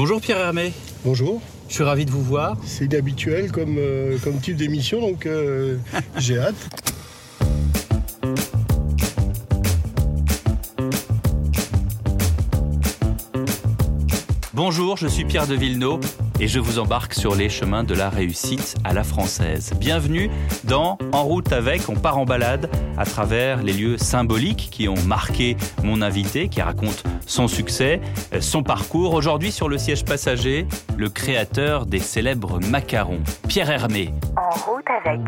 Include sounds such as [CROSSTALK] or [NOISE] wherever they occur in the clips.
Bonjour Pierre Hermé. Bonjour. Je suis ravi de vous voir. C'est inhabituel comme, euh, comme type d'émission, donc euh, [LAUGHS] j'ai hâte. Bonjour, je suis Pierre de Villeneuve et je vous embarque sur les chemins de la réussite à la française. Bienvenue dans En route avec, on part en balade à travers les lieux symboliques qui ont marqué mon invité, qui raconte son succès, son parcours. Aujourd'hui sur le siège passager, le créateur des célèbres macarons, Pierre Hermé. En route avec.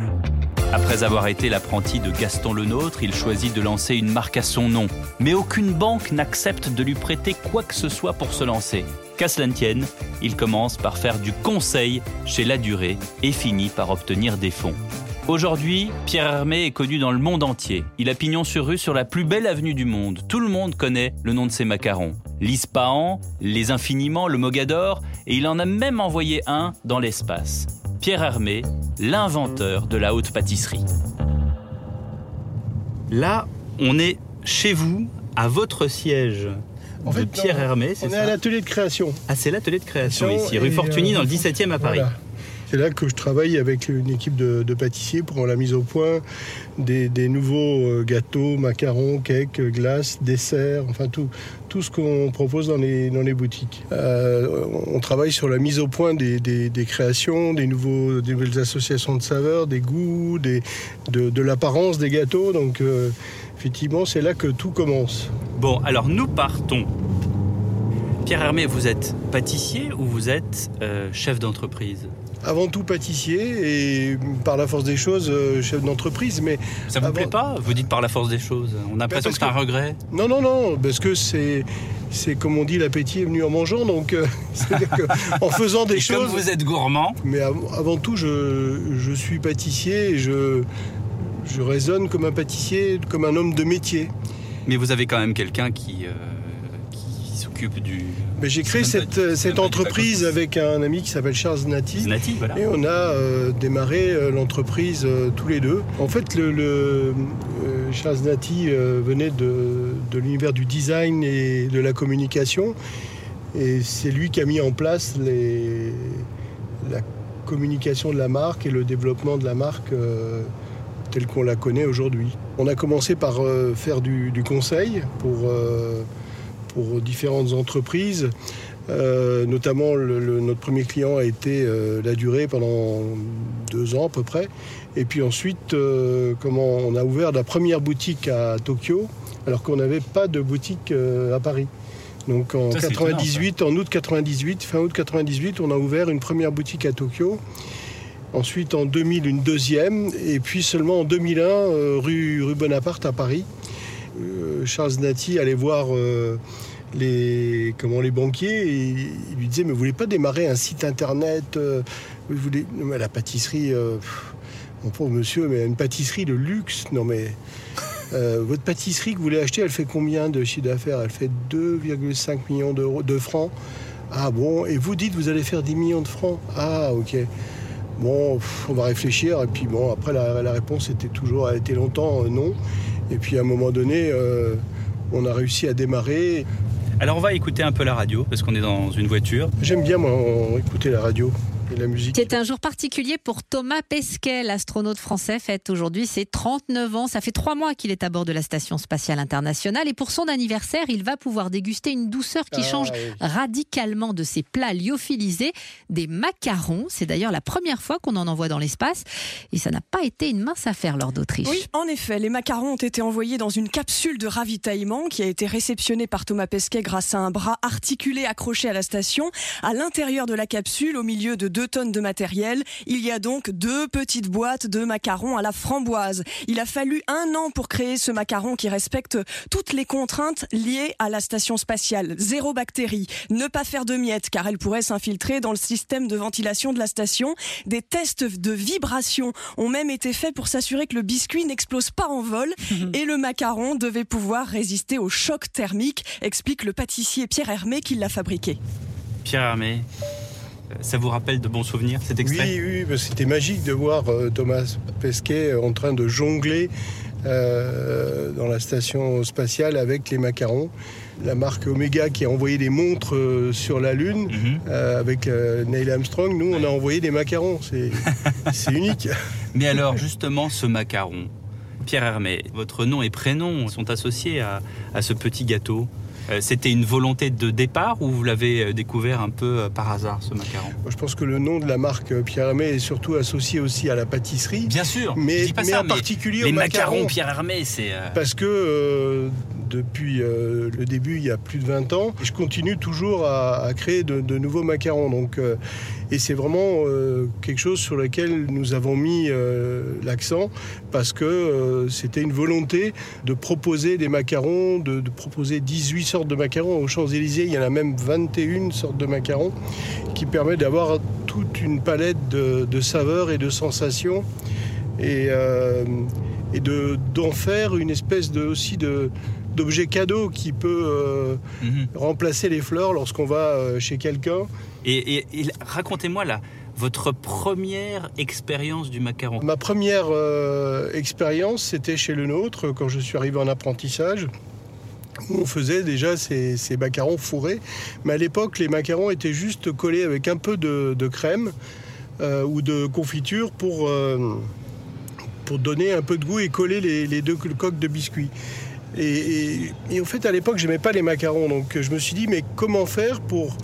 Après avoir été l'apprenti de Gaston Lenôtre, il choisit de lancer une marque à son nom. Mais aucune banque n'accepte de lui prêter quoi que ce soit pour se lancer. Qu'à cela ne tienne, il commence par faire du conseil chez La Durée et finit par obtenir des fonds. Aujourd'hui, Pierre Hermé est connu dans le monde entier. Il a pignon sur rue sur la plus belle avenue du monde. Tout le monde connaît le nom de ses macarons. L'Ispahan, les Infiniments, le Mogador, et il en a même envoyé un dans l'espace. Pierre Hermé, l'inventeur de la haute pâtisserie. Là, on est chez vous, à votre siège. En de fait, Pierre Hermé, c'est On est ça à l'atelier de création. Ah, c'est l'atelier de création ici, rue Fortuny, euh, dans le 17e à Paris. Voilà. C'est là que je travaille avec une équipe de, pâtissiers pour la mise au point des, nouveaux euh, gâteaux, macarons, cakes, glaces, desserts, enfin tout, ce qu'on propose dans les, boutiques. Euh, on travaille sur la mise au point des, créations, des, nouveaux, nouvelles associations de saveurs, des goûts, de, l'apparence des gâteaux. Donc euh, effectivement, c'est là que tout commence. Bon, alors nous partons. Pierre Hermé, vous êtes pâtissier ou vous êtes chef d'entreprise? Avant tout pâtissier et par la force des choses, euh, chef d'entreprise. Mais Ça vous Avant- plaît pas Vous dites par la force des choses. On a l'impression parce que c'est un regret. Non, non, non, parce que c'est, c'est comme on dit, l'appétit est venu en mangeant. Donc, euh, [LAUGHS] que en faisant des Et choses. comme vous êtes gourmand, Mais av- avant tout, je, je suis pâtissier et je, je raisonne comme un pâtissier, comme un homme de métier. mais vous avez quand même quelqu'un qui, euh, qui s'occupe du... Mais j'ai créé cette, du entreprise avec un ami qui s'appelle Charles Nati. Voilà. Et on a euh, démarré euh, l'entreprise euh, tous les deux. En fait, le, le, euh, Charles Nati euh, venait de, de l'univers du design et de la communication. Et c'est lui qui a mis en place les, la communication de la marque et le développement de la marque euh, telle qu'on la connaît aujourd'hui. On a commencé par euh, faire du, du conseil pour, euh, pour différentes entreprises. Euh, notamment, le- le- notre premier client a été euh, la durée pendant deux ans à peu près. Et puis ensuite, euh, comment on a ouvert la première boutique à Tokyo, alors qu'on n'avait pas de boutique à Paris. Donc en Ça, c'est 98, en août 98, fin août 98, on a ouvert une première boutique à Tokyo. Ensuite, en 2000, une deuxième. Et puis seulement en 2001, euh, rue, rue Bonaparte à Paris. Euh, Charles Nati allait voir euh, les, comment, les banquiers et il lui disait Mais vous voulez pas démarrer un site internet euh, vous voulez... La pâtisserie, mon pauvre monsieur, mais une pâtisserie de luxe Non, mais. votre pâtisserie que vous voulez acheter, elle fait combien de chiffre d'affaires? Elle fait 2,5 millions d'euros, de francs. Ah bon? Et vous dites vous allez faire 10 millions de francs Ah ok. Bon, on va réfléchir. Et puis bon, après la, réponse était toujours, elle a été longtemps non. Et puis à un moment donné, euh, on a réussi à démarrer. Alors on va écouter un peu la radio, parce qu'on est dans une voiture. J'aime bien moi écouter la radio et la musique. C'est un jour particulier pour Thomas Pesquet, l'astronaute français, fête aujourd'hui ses 39 ans. Ça fait trois mois qu'il est à bord de la Station spatiale internationale et pour son anniversaire, il va pouvoir déguster une douceur qui Ah, change oui. radicalement de ses plats lyophilisés, des macarons. C'est d'ailleurs la première fois qu'on en envoie dans l'espace et ça n'a pas été une mince affaire lors d'Autriche. Oui, en effet, les macarons ont été envoyés dans une capsule de ravitaillement qui a été réceptionnée par Thomas Pesquet grâce à un bras articulé accroché à la station. À l'intérieur de la capsule, au milieu de deux tonnes de matériel, il y a donc deux petites boîtes de macarons à la framboise. Il a fallu un an pour créer ce macaron qui respecte toutes les contraintes liées à la station spatiale. Zéro bactérie, ne pas faire de miettes car elles pourraient s'infiltrer dans le système de ventilation de la station. Des tests de vibration ont même été faits pour s'assurer que le biscuit n'explose pas en vol et le macaron devait pouvoir résister au choc thermique, explique le pâtissier Pierre Hermé qui l'a fabriqué. Pierre Hermé, ça vous rappelle de bons souvenirs cet extrait Oui, oui, c'était magique de voir euh, Thomas Pesquet en train de jongler euh, dans la station spatiale avec les macarons. la marque Omega qui a envoyé des montres euh, sur la Lune Mhm. avec euh, Neil Armstrong. Nous, on a envoyé des macarons. C'est [LAUGHS] c'est unique. Mais alors, justement, ce macaron, Pierre Hermé, votre nom et prénom sont associés à, à ce petit gâteau? Euh, C'était une volonté de départ ou vous l'avez euh, découvert un peu euh, par hasard, ce macaron? Je pense que le nom de la marque Pierre Hermé est surtout associé aussi à la pâtisserie. Bien sûr, Mais, je dis pas mais ça, en particulier les macarons macarons. Pierre Hermé, c'est... Parce que euh, depuis euh, le début, il y a plus de 20 ans, je continue toujours à, créer de, nouveaux macarons. Donc, euh, et c'est vraiment euh, quelque chose sur lequel nous avons mis l'accent parce que c'était une volonté de proposer des macarons, de, proposer 18 sortes de macarons. Aux Champs-Élysées, il y en a même 21 sortes de macarons qui permettent d'avoir toute une palette de, saveurs et de sensations. Et, et de, d'en faire une espèce de, aussi de, d'objet cadeau qui peut euh, mhm. remplacer les fleurs lorsqu'on va euh, chez quelqu'un. Et, et- et racontez-moi là, votre première expérience du macaron. Ma première euh, expérience, c'était chez le nôtre, quand je suis arrivé en apprentissage, où on faisait déjà ces, ces macarons fourrés. Mais à l'époque, les macarons étaient juste collés avec un peu de, de crème ou de confiture pour, pour donner un peu de goût et coller les, les deux coques de biscuits. Et, et- et en fait, à l'époque, j'aimais pas les macarons, donc je me suis dit, mais comment faire pour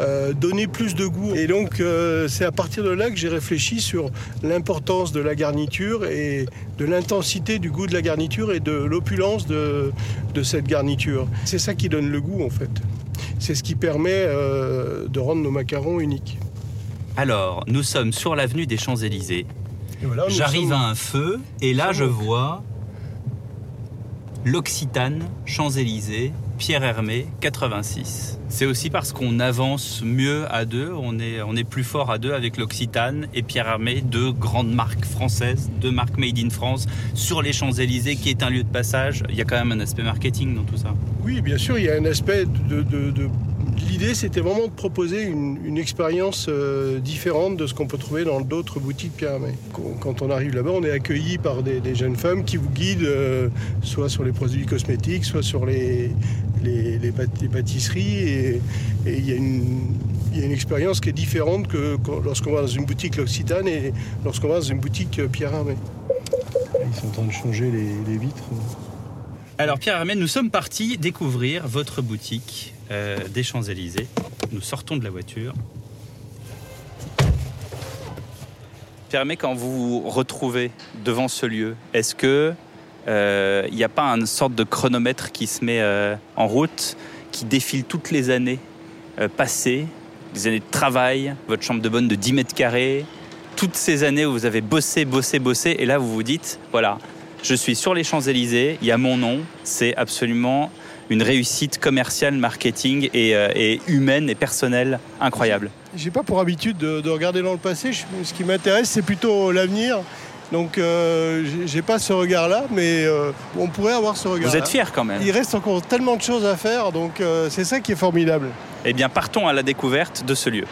euh, donner plus de goût? Et donc, euh, c'est à partir de là que j'ai réfléchi sur l'importance de la garniture et de l'intensité du goût de la garniture et de l'opulence de, de cette garniture. C'est ça qui donne le goût, en fait. C'est ce qui permet euh, de rendre nos macarons uniques. Alors, nous sommes sur l'avenue des Champs-Élysées. Voilà, J'arrive sommes- à un feu et là je vois l'Occitane, Champs-Élysées, Pierre Hermé, 86. C'est aussi parce qu'on avance mieux à deux, on est, plus fort à deux avec l'Occitane et Pierre Hermé, deux grandes marques françaises, deux marques made in France, sur les Champs-Élysées qui est un lieu de passage. Il y a quand même un aspect marketing dans tout ça. Oui, bien sûr, il y a un aspect de- L'idée, c'était vraiment de proposer une, une expérience euh, différente de ce qu'on peut trouver dans d'autres boutiques Pierre Hermé. Quand- on arrive là-bas, on est accueilli par des, des jeunes femmes qui vous guident euh, soit sur les produits cosmétiques, soit sur les, les, les pât- les pâtisseries. Et, il y a une. Il y a une expérience qui est différente que lorsqu'on va dans une boutique L'Occitane et lorsqu'on va dans une boutique euh, Pierre Hermé. Ils sont en train de changer les, les vitres. Alors Pierre Hermé, nous sommes partis découvrir votre boutique euh, des Champs-Élysées. Nous sortons de la voiture. Hermé, quand vous vous retrouvez devant ce lieu, est-ce que euh, il n'y a pas une sorte de chronomètre qui se met euh, en route, qui défile toutes les années passées, des années de travail, votre chambre de bonne de 10 mètres carrés, toutes ces années où vous avez bossé, bossé, bossé, et là vous vous dites, voilà, je suis sur les Champs-Élysées, il y a mon nom, c'est absolument une réussite commerciale, marketing et, euh, et humaine et personnelle incroyable. J'ai pas pour habitude de, de regarder dans le passé. Je- ce qui m'intéresse, c'est plutôt l'avenir. Donc, euh, j'ai- pas ce regard-là, mais euh, on pourrait avoir ce regard. Vous êtes fier quand même Il reste encore tellement de choses à faire, donc euh, c'est ça qui est formidable. Eh bien, partons à la découverte de ce lieu.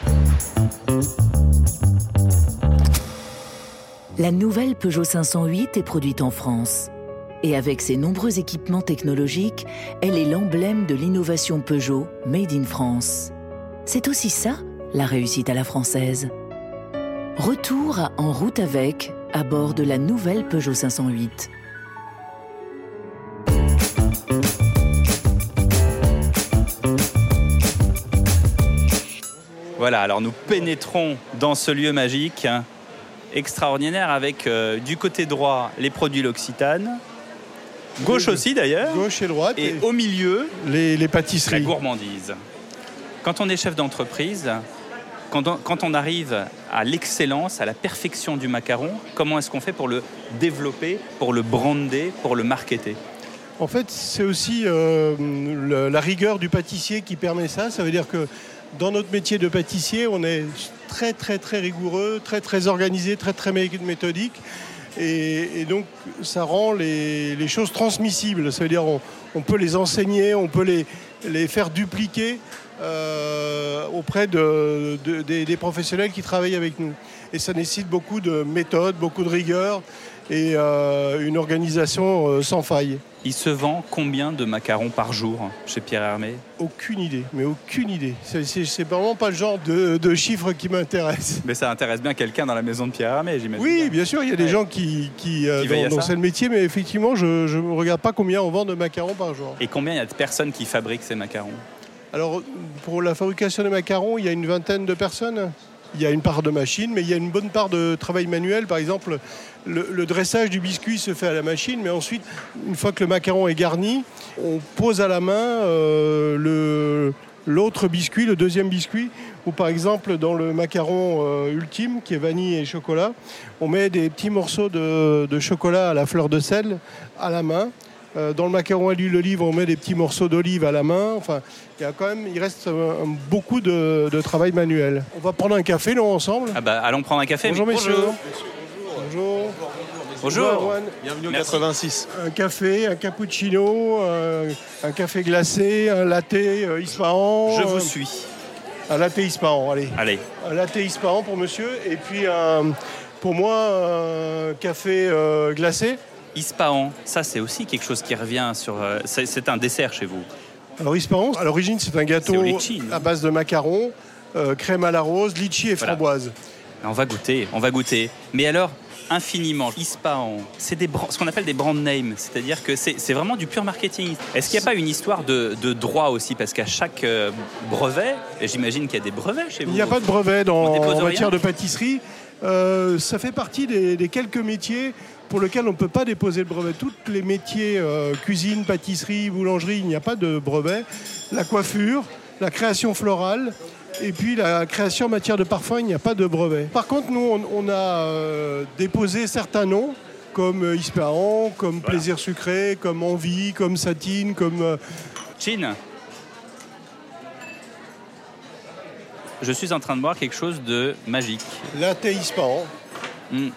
La nouvelle Peugeot 508 est produite en France. Et avec ses nombreux équipements technologiques, elle est l'emblème de l'innovation Peugeot Made in France. C'est aussi ça, la réussite à la française. Retour à En route avec, à bord de la nouvelle Peugeot 508. Voilà, alors nous pénétrons dans ce lieu magique hein, extraordinaire avec euh, du côté droit les produits L'Occitane, gauche aussi d'ailleurs, Gauche et droite, et et au milieu les, les la pâtisseries. gourmandise. Quand on est chef d'entreprise, quand on, quand on arrive à l'excellence, à la perfection du macaron, comment est-ce qu'on fait pour le développer, pour le brander, pour le marketer? En fait, c'est aussi euh, le- la rigueur du pâtissier qui permet ça. Ça veut dire que dans notre métier de pâtissier, on est très très très rigoureux, très très organisé, très très mé- méthodique. Et, donc, ça rend les, choses transmissibles. Ça veut dire on, peut les enseigner, on peut les, faire dupliquer euh, auprès de, de- des, professionnels qui travaillent avec nous. Et ça nécessite beaucoup de méthode, beaucoup de rigueur. Et une organisation sans faille. Il se vend combien de macarons par jour chez Pierre Hermé? Aucune idée, mais aucune idée. C'est vraiment pas le genre de, de chiffre qui m'intéresse. Mais ça intéresse bien quelqu'un dans la maison de Pierre Hermé, j'imagine. Oui, bien sûr, il y a des gens qui, qui, euh, dans, le métier, mais effectivement, je ne regarde pas combien on vend de macarons par jour. Et combien il y a de personnes qui fabriquent ces macarons? Alors, pour la fabrication des macarons, il y a une vingtaine de personnes? Il y a une part de machine, mais il y a une bonne part de travail manuel. Par exemple, le, dressage du biscuit se fait à la machine, mais ensuite, une fois que le macaron est garni, on pose à la main euh, l'autre biscuit, le deuxième biscuit, ou par exemple dans le macaron euh, ultime qui est vanille et chocolat, on met des petits morceaux de, chocolat à la fleur de sel à la main. Euh, dans le macaron à l'huile d'olive, on met des petits morceaux d'olive à la main. Enfin, il y a quand même, il reste beaucoup de, travail manuel. On va prendre un café, nous, ensemble. Ah bah, allons prendre un café. Bonjour, messieurs. Bonjour. Bonjour. Bienvenue au 86. Un café, un cappuccino, un, café glacé, un latte euh, Ispahan. Je vous suis. Un latte Ispahan, allez. Allez. Un latte Ispahan pour monsieur. Et puis, pour moi, un café euh, glacé. Ispahan, ça c'est aussi quelque chose qui revient sur. Euh, c'est un dessert chez vous. Alors Ispahan, à l'origine c'est un gâteau à base de macarons, euh, crème à la rose, litchi et framboise. On va goûter, on va goûter. Mais alors, infiniment, Ispahan, c'est ce qu'on appelle des brand names, c'est-à-dire que c'est vraiment du pur marketing. Est-ce qu'il n'y a pas une histoire de, droit aussi? Parce qu'à chaque euh, brevet, et j'imagine qu'il y a des brevets chez vous. Il n'y a pas de brevet dans, en matière de pâtisserie. ça fait partie des, des quelques métiers pour lequel on ne peut pas déposer le brevet. Tous les métiers, euh, cuisine, pâtisserie, boulangerie, il n'y a pas de brevet. La coiffure, la création florale, et puis la création en matière de parfum, il n'y a pas de brevet. Par contre, nous, on, a euh, déposé certains noms, comme euh, Ispahan, comme Plaisir Sucré, comme Envie, comme Satine, comme... Chine Je suis en train de boire quelque chose de magique. Latte Ispahan. Hmm.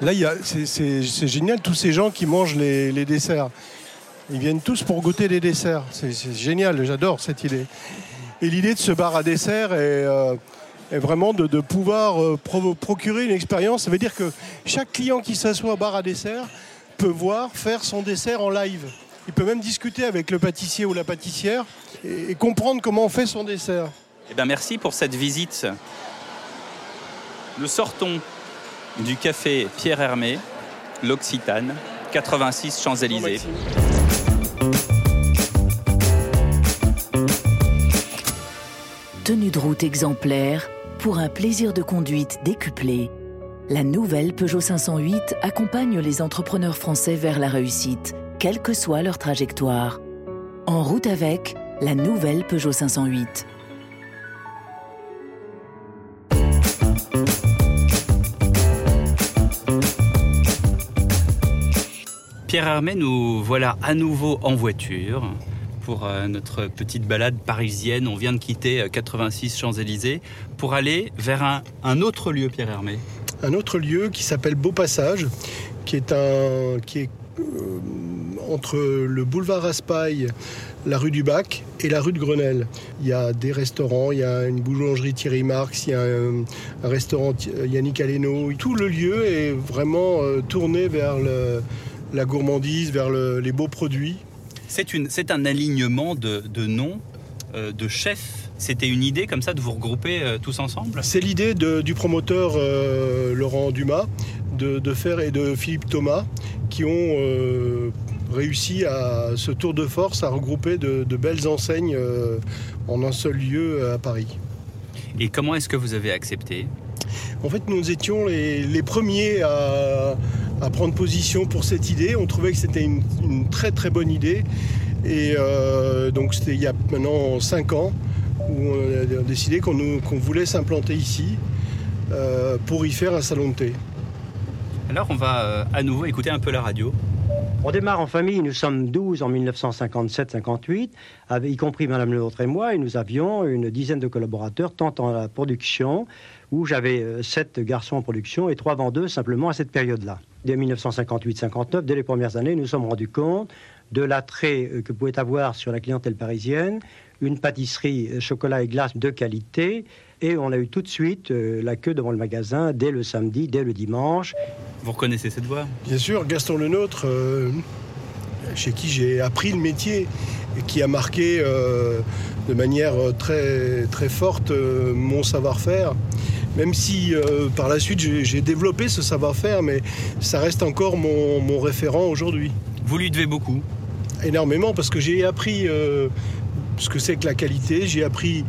Là, c'est génial, tous ces gens qui mangent les, desserts. Ils viennent tous pour goûter des desserts. C'est génial, j'adore cette idée. Et l'idée de ce bar à dessert est, euh, vraiment de, pouvoir euh, procurer une expérience. Ça veut dire que chaque client qui s'assoit au bar à dessert peut voir faire son dessert en live. Il peut même discuter avec le pâtissier ou la pâtissière et, comprendre comment on fait son dessert. Eh bien, merci pour cette visite. Nous sortons du café Pierre Hermé, l'Occitane, 86 Champs-Élysées. Tenue de route exemplaire pour un plaisir de conduite décuplé. La nouvelle Peugeot 508 accompagne les entrepreneurs français vers la réussite, quelle que soit leur trajectoire. En route avec la nouvelle Peugeot 508. Pierre Hermé, nous voilà à nouveau en voiture pour euh, notre petite balade parisienne. On vient de quitter 86 euh, Champs-Élysées pour aller vers un, autre lieu, Pierre Hermé. Un autre lieu qui s'appelle Beau Passage, qui est, un, qui est euh, entre le boulevard Raspail, la rue du Bac et la rue de Grenelle. Il y a des restaurants, il y a une boulangerie Thierry Marx, il y a un, restaurant Yannick Aleno. Tout le lieu est vraiment tourné vers le, la gourmandise, vers les beaux produits. C'est un alignement de, noms, euh, de chefs. C'était une idée comme ça de vous regrouper euh, tous ensemble? C'est l'idée du promoteur euh, Laurent Dumas de, faire et de Philippe Thomas qui ont réussi à ce tour de force à regrouper de, belles enseignes en un seul lieu à Paris. Et comment est-ce que vous avez accepté? En fait, nous étions les premiers à, à prendre position pour cette idée. On trouvait que c'était une, très très bonne idée. Et euh, donc c'était il y a maintenant 5 ans où on a décidé qu'on voulait s'implanter ici euh, pour y faire un salon de thé. Alors on va euh, à nouveau écouter un peu la radio. On démarre en famille, nous sommes 12 en 1957-58, y compris Madame Leautre et moi, et nous avions une dizaine de collaborateurs, tant en la production, où j'avais sept garçons en production et trois vendeuses simplement à cette période-là dès 1958-59, dès les premières années, nous nous sommes rendus compte de l'attrait euh, que pouvait avoir sur la clientèle parisienne une pâtisserie euh, chocolat et glace de qualité, Et on a eu tout de suite euh, la queue devant le magasin dès le samedi, dès le dimanche. Vous reconnaissez cette voix Bien sûr, Gaston Lenôtre, euh, chez qui j'ai appris le métier et qui a marqué euh, de manière très, très forte euh, mon savoir-faire. Même si euh, par la suite j'ai développé ce savoir-faire, mais ça reste encore mon, mon référent aujourd'hui. Vous lui devez beaucoup. Énormément, parce que j'ai appris euh, ce que c'est que la qualité, j'ai appris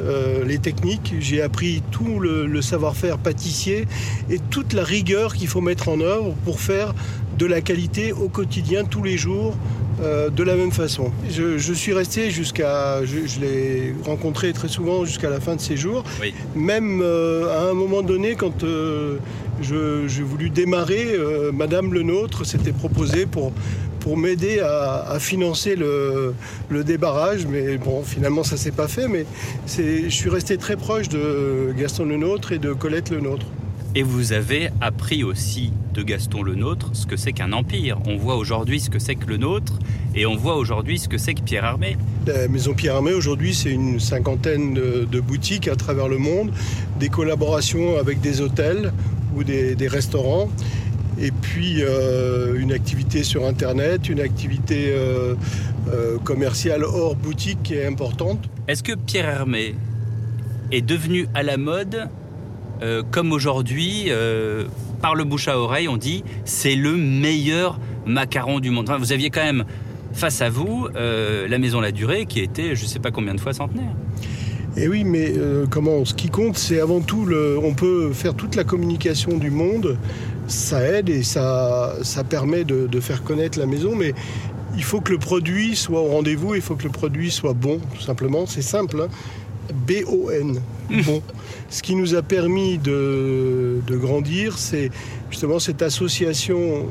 euh, les techniques, j'ai appris tout le, le savoir-faire pâtissier et toute la rigueur qu'il faut mettre en œuvre pour faire de la qualité au quotidien, tous les jours, euh, de la même façon. Je, je suis resté jusqu'à, je, je l'ai rencontré très souvent jusqu'à la fin de ses jours. Oui. Même euh, à un moment donné, quand euh, je- j'ai voulu démarrer, Madame Le Nôtre s'était proposée pour, pour m'aider à, à financer le, le débarrage. Mais bon, finalement, ça s'est pas fait. Mais c'est- je suis resté très proche de Gaston Le Nôtre et de Colette Le Nôtre. Et vous avez appris aussi de Gaston le Nôtre ce que c'est qu'un empire. On voit aujourd'hui ce que c'est que le nôtre et on voit aujourd'hui ce que c'est que Pierre Armé. La Maison Pierre Armé, aujourd'hui, c'est une cinquantaine de, de boutiques à travers le monde, des collaborations avec des hôtels ou des, des restaurants, et puis euh, une activité sur Internet, une activité euh, euh, commerciale hors boutique qui est importante. Est-ce que Pierre Hermé est devenu à la mode euh, comme aujourd'hui, euh, par le bouche à oreille, on dit c'est le meilleur macaron du monde. Enfin, vous aviez quand même face à vous euh, la Maison La Durée qui était je sais pas combien de fois centenaire. Et oui, mais comment Ce qui compte, c'est avant tout, on peut faire toute la communication du monde, ça aide et ça, permet de, de faire connaître la maison, mais il faut que le produit soit au rendez-vous, il faut que le produit soit bon, tout simplement, c'est simple. hein. B-O-N, bon. Ce qui nous a permis de, grandir, c'est justement cette association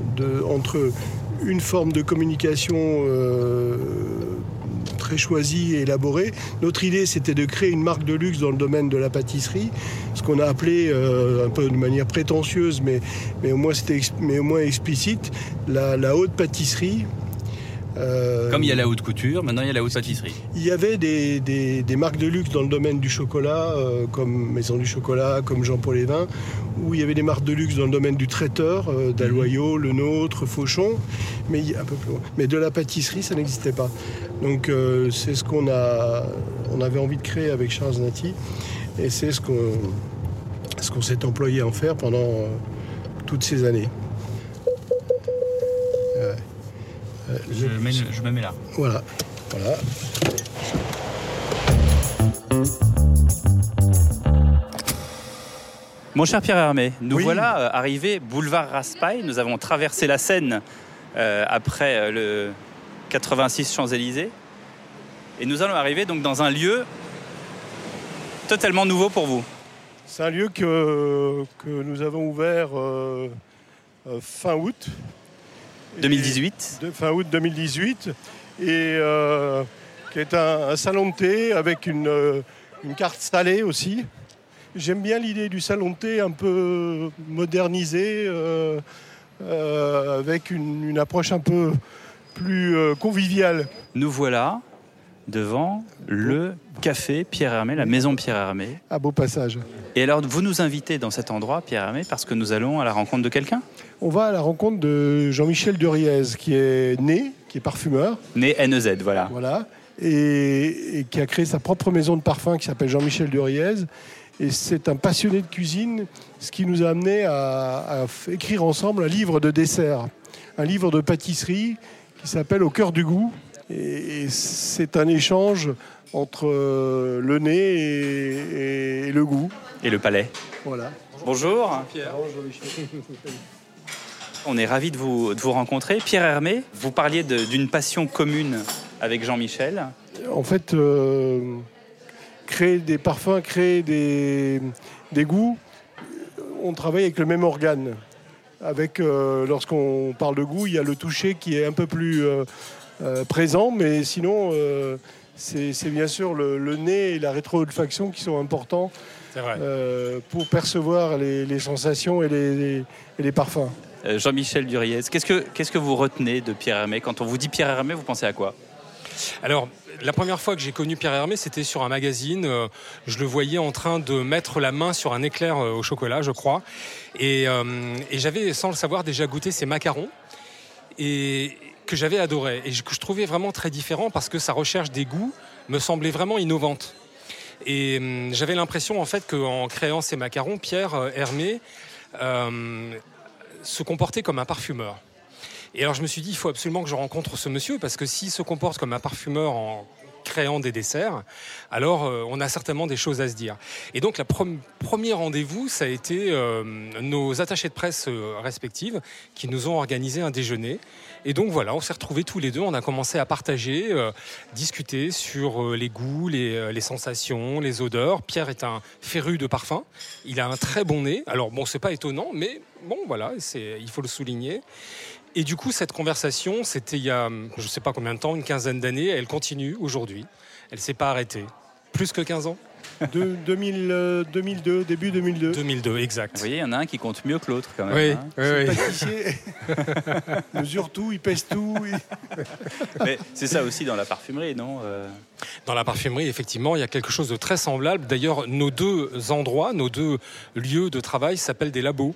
entre une forme de communication euh, très choisie et élaborée. Notre idée, c'était de créer une marque de luxe dans le domaine de la pâtisserie, ce qu'on a appelé euh, un peu de manière prétentieuse, mais, au, moins explicite, la haute pâtisserie. Euh, Comme il y a la haute couture, maintenant il y a la haute pâtisserie. il y avait des, des- des marques de luxe dans le domaine du chocolat, euh, comme Maison du Chocolat, comme Jean-Paul Evin, où il y avait des marques de luxe dans le domaine du traiteur, euh, Dalloyau, Le Nôtre, Fauchon, mais un peu plus loin. Mais de la pâtisserie, ça n'existait pas. Donc euh, c'est ce qu'on a, on avait envie de créer avec Charles Nati, et c'est ce qu'on, ce qu'on s'est employé à en faire pendant toutes ces années. Ouais. Euh, Je, mets- je me mets là. Voilà, voilà. Mon cher Pierre Hermé, nous Oui. voilà euh, arrivés boulevard Raspail. Nous avons traversé la Seine euh, après euh, le 86 Champs-Élysées. Et nous allons arriver donc dans un lieu totalement nouveau pour vous. C'est un lieu que, que nous avons ouvert euh, euh, fin août. Et- 2018. de- fin août 2018. Et euh, qui est un, un salon de thé avec une, euh, une carte salée aussi. J'aime bien l'idée du salon de thé un peu modernisé, euh, euh, avec une, une approche un peu plus conviviale. Nous voilà devant le café Pierre Hermé, la maison Pierre Hermé. À beau passage. Et alors, vous nous invitez dans cet endroit, Pierre Hermé, parce que nous allons à la rencontre de quelqu'un? On va à la rencontre de Jean-Michel Duriez, qui est né, qui est parfumeur. Né NEZ, voilà. Voilà. Et, et qui a créé sa propre maison de parfum qui s'appelle Jean-Michel Duriez. Et c'est un passionné de cuisine, ce qui nous a amené à, à écrire ensemble un livre de dessert, un livre de pâtisserie qui s'appelle Au cœur du goût. Et, et c'est un échange entre euh, le nez et, et le goût. Et le palais. Voilà. Bonjour. On est ravis de vous, de vous rencontrer. Pierre Hermé, vous parliez d'une passion commune avec Jean-Michel. En fait, euh, créer des parfums, créer des, des goûts, on travaille avec le même organe. Avec, euh, lorsqu'on parle de goût, il y a le toucher qui est un peu plus euh, présent, mais sinon, euh, c'est bien sûr le, le nez et la rétro-olfaction qui sont importants euh, pour percevoir les, les sensations et les, les- et les parfums. Euh, Jean-Michel Duriez, qu'est-ce que, qu'est-ce que vous retenez de Pierre Hermé? Quand on vous dit Pierre Hermé, vous pensez à quoi? Alors, la première fois que j'ai connu Pierre Hermé, c'était sur un magazine. Euh, je le voyais en train de mettre la main sur un éclair euh, au chocolat, je crois. Et, euh, et j'avais, sans le savoir, déjà goûté ses macarons. Et que j'avais adoré. Et que je trouvais vraiment très différent parce que sa recherche des goûts me semblait vraiment innovante. Et hum, j'avais l'impression, en fait, qu'en créant ces macarons, Pierre Hermé se comportait comme un parfumeur. Et alors je me suis dit, il faut absolument que je rencontre ce monsieur, parce que s'il se comporte comme un parfumeur en créant des desserts, alors euh, on a certainement des choses à se dire. Et donc, le premier rendez-vous, ça a été euh, nos attachés de presse euh, respectives qui nous ont organisé un déjeuner. Et donc voilà, on s'est retrouvés tous les deux, on a commencé à partager, discuter sur les goûts, les, les, sensations, les odeurs. Pierre est un féru de parfum, il a un très bon nez. Alors bon, c'est pas étonnant, mais bon voilà, il faut le souligner. Et du coup, cette conversation, c'était il y a, je ne sais pas combien de temps, une quinzaine d'années, elle continue aujourd'hui. Elle s'est pas arrêtée. Plus que 15 ans? De 2000, 2002, euh, début 2002. 2002, exact. Vous voyez, il y en a un qui compte mieux que l'autre quand même. Oui, hein. oui, [LAUGHS] mesure tout, il pèse tout. [LAUGHS] Mais c'est ça aussi dans la parfumerie, non euh? Dans la parfumerie, effectivement, il y a quelque chose de très semblable. D'ailleurs, nos deux endroits, nos deux lieux de travail s'appellent des labos.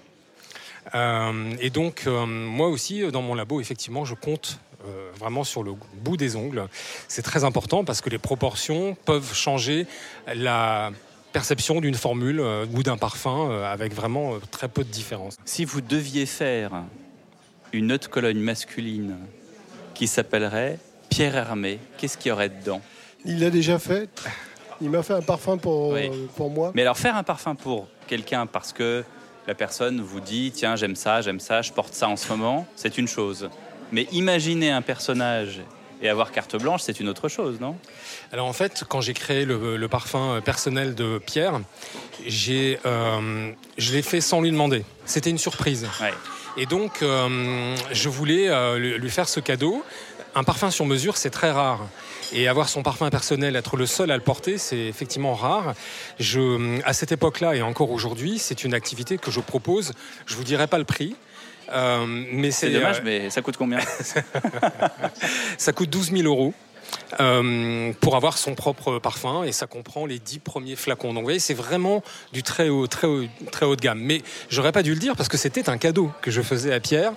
Euh, et donc, euh, moi aussi, dans mon labo, effectivement, je compte euh, vraiment sur le bout des ongles. C'est très important parce que les proportions peuvent changer la perception d'une formule ou d'un parfum avec vraiment très peu de différence. Si vous deviez faire une autre colonne masculine qui s'appellerait Pierre Hermé, qu'est-ce qu'il y aurait dedans? Il l'a déjà fait. Il m'a fait un parfum pour, pour moi. Mais alors faire un parfum pour quelqu'un parce que la personne vous dit tiens j'aime ça, j'aime ça, je porte ça en ce moment, c'est une chose. Mais imaginer un personnage et avoir carte blanche, c'est une autre chose, non? Alors en fait, quand j'ai créé le, parfum personnel de Pierre, j'ai, euh, je l'ai fait sans lui demander. C'était une surprise. Et donc, euh, je voulais euh, lui faire ce cadeau. Un parfum sur mesure, c'est très rare. Et avoir son parfum personnel, être le seul à le porter, c'est effectivement rare. Je, à cette époque-là et encore aujourd'hui, c'est une activité que je propose. Je vous dirai pas le prix. Euh, mais c'est dommage, euh, mais ça coûte combien [LAUGHS] Ça coûte 12 000 euros. Euh, pour avoir son propre parfum et ça comprend les dix premiers flacons. Donc vous voyez, c'est vraiment du très haut, très haut, très haut de gamme. Mais j'aurais pas dû le dire parce que c'était un cadeau que je faisais à Pierre.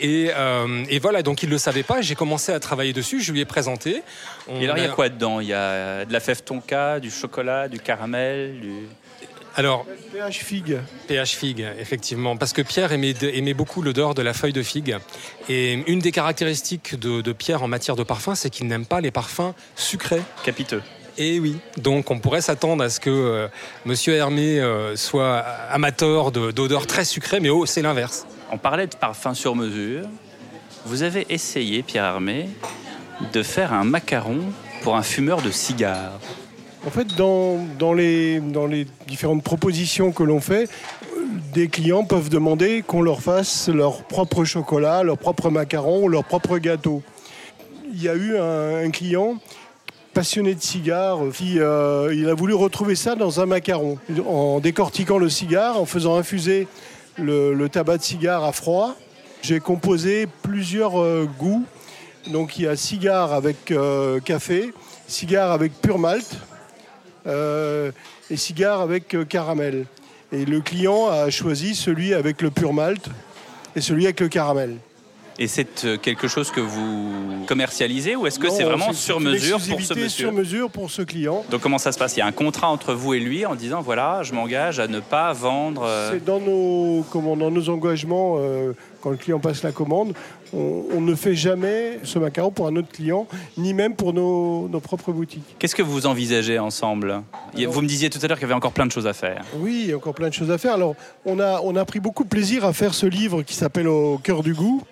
Et, euh, et voilà, donc il le savait pas. J'ai commencé à travailler dessus. Je lui ai présenté. et alors il y a quoi dedans? Il y a de la fève tonka, du chocolat, du caramel, du alors, PH figue. PH figue, effectivement, parce que Pierre aimait, aimait beaucoup l'odeur de la feuille de figue. Et une des caractéristiques de, Pierre en matière de parfum, c'est qu'il n'aime pas les parfums sucrés. Capiteux. Et oui, donc on pourrait s'attendre à ce que euh, Monsieur Hermé euh, soit amateur d'odeurs très sucrées, mais oh, c'est l'inverse. On parlait de parfum sur mesure. Vous avez essayé, Pierre Hermé, de faire un macaron pour un fumeur de cigares. En fait, dans, les, différentes propositions que l'on fait, des clients peuvent demander qu'on leur fasse leur propre chocolat, leur propre macaron, leur propre gâteau. Il y a eu un, client passionné de cigares, qui euh, il a voulu retrouver ça dans un macaron. En décortiquant le cigare, en faisant infuser le, tabac de cigare à froid, j'ai composé plusieurs euh, goûts. Donc il y a cigare avec euh, café, cigare avec pur malt, et cigares avec euh, caramel. Et le client a choisi celui avec le pur malt et celui avec le caramel. Et c'est euh, quelque chose que vous commercialisez ou est-ce que c'est vraiment sur mesure pour ce monsieur sur mesure pour ce client. Donc comment ça se passe? Il y a un contrat entre vous et lui en disant voilà, je m'engage à ne pas vendre. C'est dans nos, comment, dans nos engagements quand le client passe la commande on, ne fait jamais ce macaron pour un autre client, ni même pour nos, propres boutiques. Qu'est-ce que vous envisagez ensemble? Vous me disiez tout à l'heure qu'il y avait encore plein de choses à faire. Oui, il y a encore plein de choses à faire. Alors, on a, on a pris beaucoup de plaisir à faire ce livre qui s'appelle Au cœur du goût.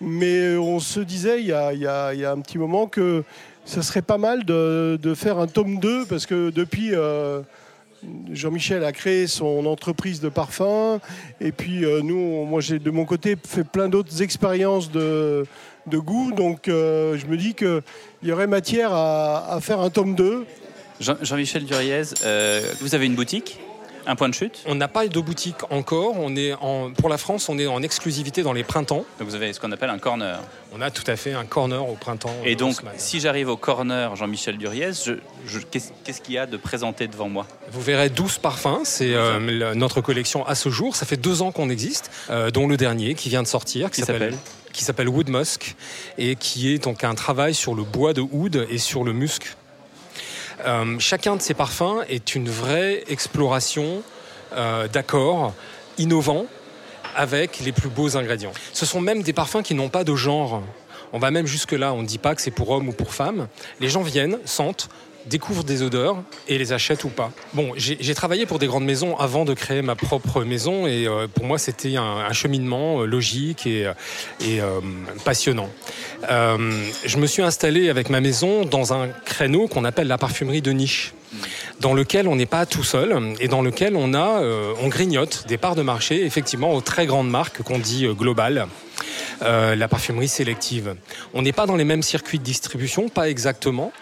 Mais on se disait il y a, un petit moment que ça serait pas mal de, faire un tome 2 parce que depuis... Euh, Jean-Michel a créé son entreprise de parfum. Et puis, euh, nous, moi, j'ai de mon côté fait plein d'autres expériences de, goût. Donc, euh, je me dis qu'il y aurait matière à, faire un tome 2. Jean- michel Duriez, euh, vous avez une boutique? Un point de chute On n'a pas de boutique encore. On est en, pour la France, on est en exclusivité dans les printemps. Donc vous avez ce qu'on appelle un corner. On a tout à fait un corner au printemps. Et euh, donc, si j'arrive au corner Jean-Michel Duriez, je, je- qu'est-ce qu'il y a de présenté devant moi? Vous verrez 12 parfums, c'est euh, notre collection à ce jour. Ça fait deux ans qu'on existe, euh, dont le dernier qui vient de sortir, Qui s'appelle qui s'appelle Wood Musk et qui est donc un travail sur le bois de oud et sur le musc. Euh, chacun de ces parfums est une vraie exploration euh, d'accords innovants avec les plus beaux ingrédients. Ce sont même des parfums qui n'ont pas de genre. On va même jusque-là, on ne dit pas que c'est pour homme ou pour femme. Les gens viennent, sentent, découvrent des odeurs et les achètent ou pas. Bon, j'ai travaillé pour des grandes maisons avant de créer ma propre maison et euh, pour moi c'était un, cheminement euh, logique et, euh, passionnant. Je me suis installé avec ma maison dans un créneau qu'on appelle la parfumerie de niche dans lequel on n'est pas tout seul et dans lequel on a, on grignote des parts de marché effectivement aux très grandes marques qu'on dit globales. La parfumerie sélective. On n'est pas dans les mêmes circuits de distribution, pas exactement.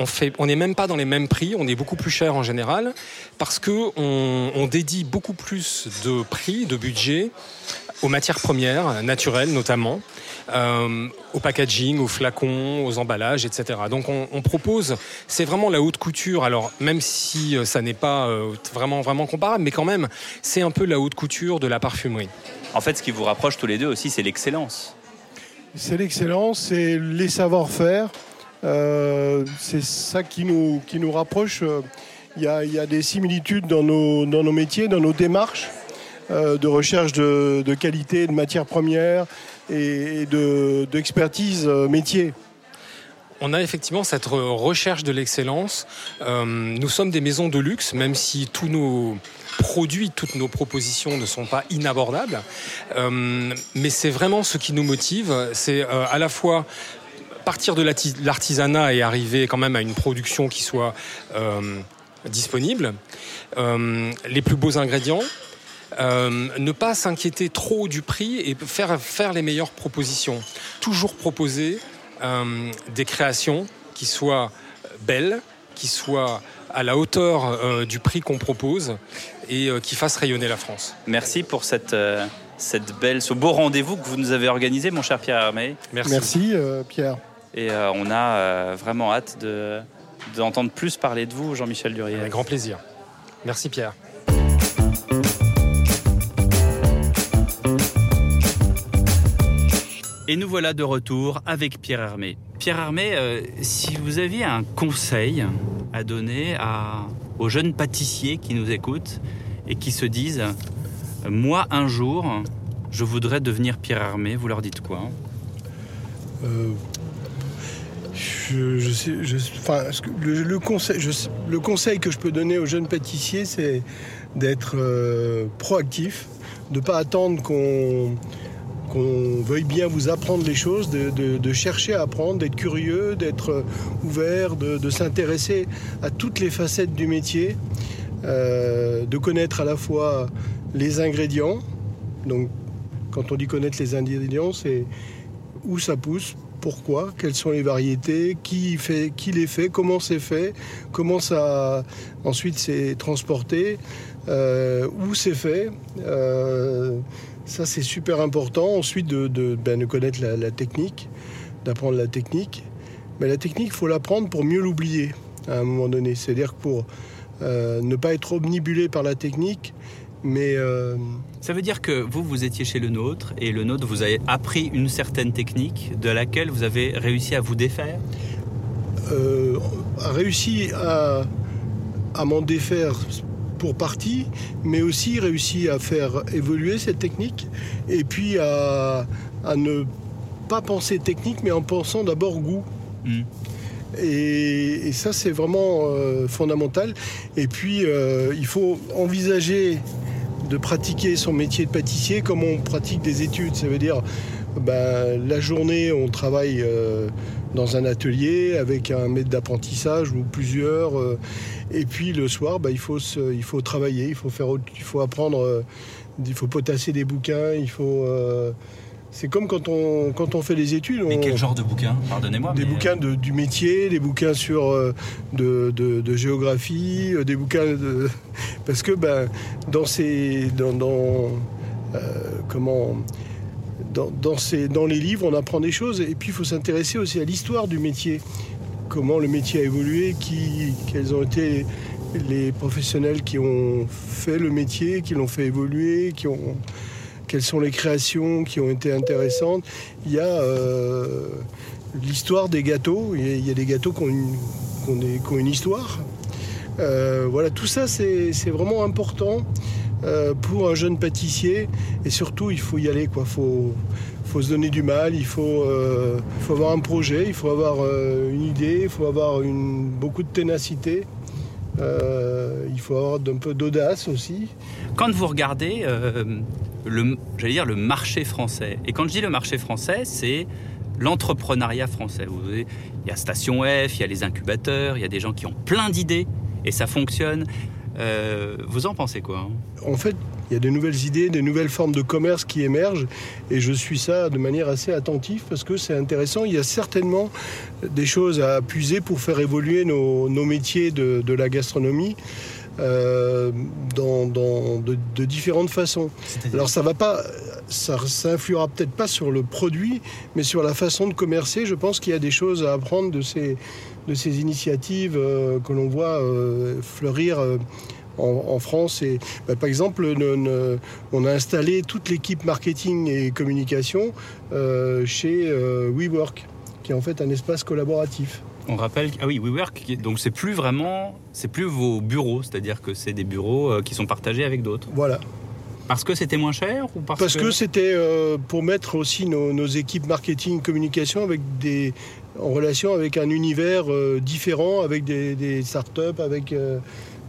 On fait, on n'est même pas dans les mêmes prix. On est beaucoup plus cher en général parce que on, on dédie beaucoup plus de prix, de budget aux matières premières naturelles notamment, euh, au packaging, aux flacons, aux emballages, etc. Donc on, on propose, c'est vraiment la haute couture. Alors même si euh, ça n'est pas euh, vraiment vraiment comparable, mais quand même c'est un peu la haute couture de la parfumerie. En fait, ce qui vous rapproche tous les deux aussi, c'est l'excellence. C'est l'excellence, c'est les savoir-faire. Euh, c'est ça qui nous, qui nous rapproche. Il y a, il y a des similitudes dans nos, dans nos métiers, dans nos démarches euh, de recherche de, de qualité, de matières premières et, et de- d'expertise euh, métier. On a effectivement cette re- recherche de l'excellence. Nous sommes des maisons de luxe, même si tous nos produits, toutes nos propositions ne sont pas inabordables. Mais c'est vraiment ce qui nous motive. C'est à la fois partir de l'arti- l'artisanat et arriver quand même à une production qui soit euh, disponible, Euh, les plus beaux ingrédients, euh, ne pas s'inquiéter trop du prix et faire, faire les meilleures propositions. Toujours proposer euh, des créations qui soient belles, qui soient à la hauteur euh, du prix qu'on propose et euh, qui fassent rayonner la France. Merci pour cette, euh, cette belle, ce beau rendez-vous que vous nous avez organisé, mon cher Pierre Hermé. Merci. Merci euh, Pierre. Et euh, on a euh, vraiment hâte de d'entendre plus parler de vous, Jean-Michel Durier. Avec grand plaisir. Merci Pierre. Et nous voilà de retour avec Pierre Hermé. Pierre Hermé, euh, si vous aviez un conseil à donner à, aux jeunes pâtissiers qui nous écoutent et qui se disent euh, Moi, un jour, je voudrais devenir Pierre Hermé, vous leur dites quoi? Euh, le, conseil, que je peux donner aux jeunes pâtissiers, c'est d'être euh, proactif, de ne pas attendre qu'on veuille bien vous apprendre les choses, de, chercher à apprendre, d'être curieux, d'être euh, ouvert, de, de s'intéresser à toutes les facettes du métier, euh, de connaître à la fois les ingrédients. Donc, quand on dit connaître les ingrédients, c'est où ça pousse, pourquoi, quelles sont les variétés, qui, fait, qui les fait, comment c'est fait, comment ça ensuite c'est transporté, euh, où c'est fait. Euh, ça c'est super important. Ensuite de, de, ben, connaître la, technique, d'apprendre la technique. Mais la technique, il faut l'apprendre pour mieux l'oublier à un moment donné. C'est-à-dire pour euh, ne pas être omnibulé par la technique, mais euh, Ça veut dire que vous, vous étiez chez le nôtre et le nôtre vous a appris une certaine technique de laquelle vous avez réussi à vous défaire? Euh, a réussi à, à m'en défaire pour partie, mais aussi réussi à faire évoluer cette technique et puis à, à ne pas penser technique, mais en pensant d'abord goût. Mm. Et, et ça, c'est vraiment euh, fondamental. Et puis, euh, il faut envisager de pratiquer son métier de pâtissier comme on pratique des études. Ça veut dire, ben, la journée, on travaille euh, dans un atelier avec un maître d'apprentissage ou plusieurs. euh, et puis le soir, ben, il, faut se- il faut travailler, il faut, faire, il faut apprendre, euh, il faut potasser des bouquins, il faut, c'est comme quand on, quand on fait des études. Mais on- quel genre de bouquin? Pardonnez-moi. des mais, euh, bouquins de- du métier, des bouquins sur euh, de, de- de géographie, euh, des bouquins de [LAUGHS] parce que ben dans ces dans, dans, euh, comment dans, dans ces dans les livres on apprend des choses et puis il faut s'intéresser aussi à l'histoire du métier, comment le métier a évolué, qui quels ont été les professionnels qui ont fait le métier, qui l'ont fait évoluer, qui ont quelles sont les créations qui ont été intéressantes. Il y a euh, l'histoire des gâteaux. Il y a, des gâteaux qui ont une, histoire. Euh, voilà, tout ça, c'est vraiment important euh, pour un jeune pâtissier. Et surtout, il faut y aller. Il faut, se donner du mal. Il faut, avoir un projet. Il faut avoir une idée. Il faut avoir beaucoup de ténacité. Il faut avoir un peu d'audace aussi. Quand vous regardez le, j'allais dire le marché français, et quand je dis le marché français, c'est l'entrepreneuriat français. Il y a Station F, il y a les incubateurs, il y a des gens qui ont plein d'idées et ça fonctionne. Euh, vous en pensez quoi hein? En fait, il y a de nouvelles idées, de nouvelles formes de commerce qui émergent et je suis ça de manière assez attentive parce que c'est intéressant. Il y a certainement des choses à puiser pour faire évoluer nos, nos métiers de, de la gastronomie euh, dans, dans- de, de différentes façons. Alors ça va pas, ça, ça influera peut-être pas sur le produit, mais sur la façon de commercer. Je pense qu'il y a des choses à apprendre de ces, de ces initiatives euh, que l'on voit euh, fleurir. En, en France. Et, bah, par exemple, ne- ne- on a installé toute l'équipe marketing et communication euh, chez euh, WeWork, qui est en fait un espace collaboratif. On rappelle, ah oui, WeWork, donc c'est plus vraiment, c'est plus vos bureaux, c'est-à-dire que c'est des bureaux euh, qui sont partagés avec d'autres. Voilà. Parce que c'était moins cher ou parce, Parce que c'était euh, pour mettre aussi nos, nos équipes marketing communication avec des, en relation avec un univers euh, différent, avec des, des startups, avec euh,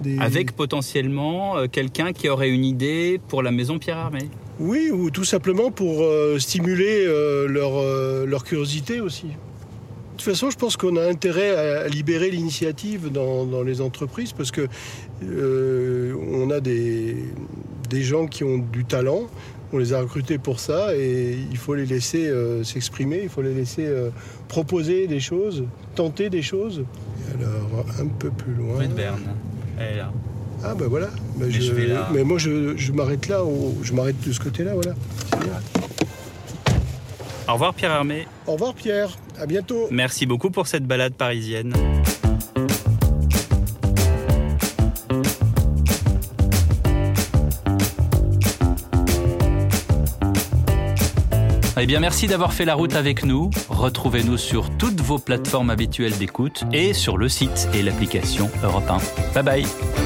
des... avec potentiellement euh, quelqu'un qui aurait une idée pour la maison Pierre Armé. Oui, ou tout simplement pour euh, stimuler euh, leur, euh, leur curiosité aussi. De toute façon, je pense qu'on a intérêt à libérer l'initiative dans, dans les entreprises parce que on a des, des gens qui ont du talent, on les a recrutés pour ça et il faut les laisser euh, s'exprimer, il faut les laisser euh, proposer des choses, tenter des choses. Et alors, un peu plus loin. Rue de Berne. Elle est là. Ah ben voilà. Ben, Mais je vais là. Mais moi je, je m'arrête là, je m'arrête de ce côté-là, voilà. Au revoir Pierre Armé. Au revoir Pierre, à bientôt. Merci beaucoup pour cette balade parisienne. Eh bien, merci d'avoir fait la route avec nous. Retrouvez-nous sur toutes vos plateformes habituelles d'écoute et sur le site et l'application Europe 1. Bye bye.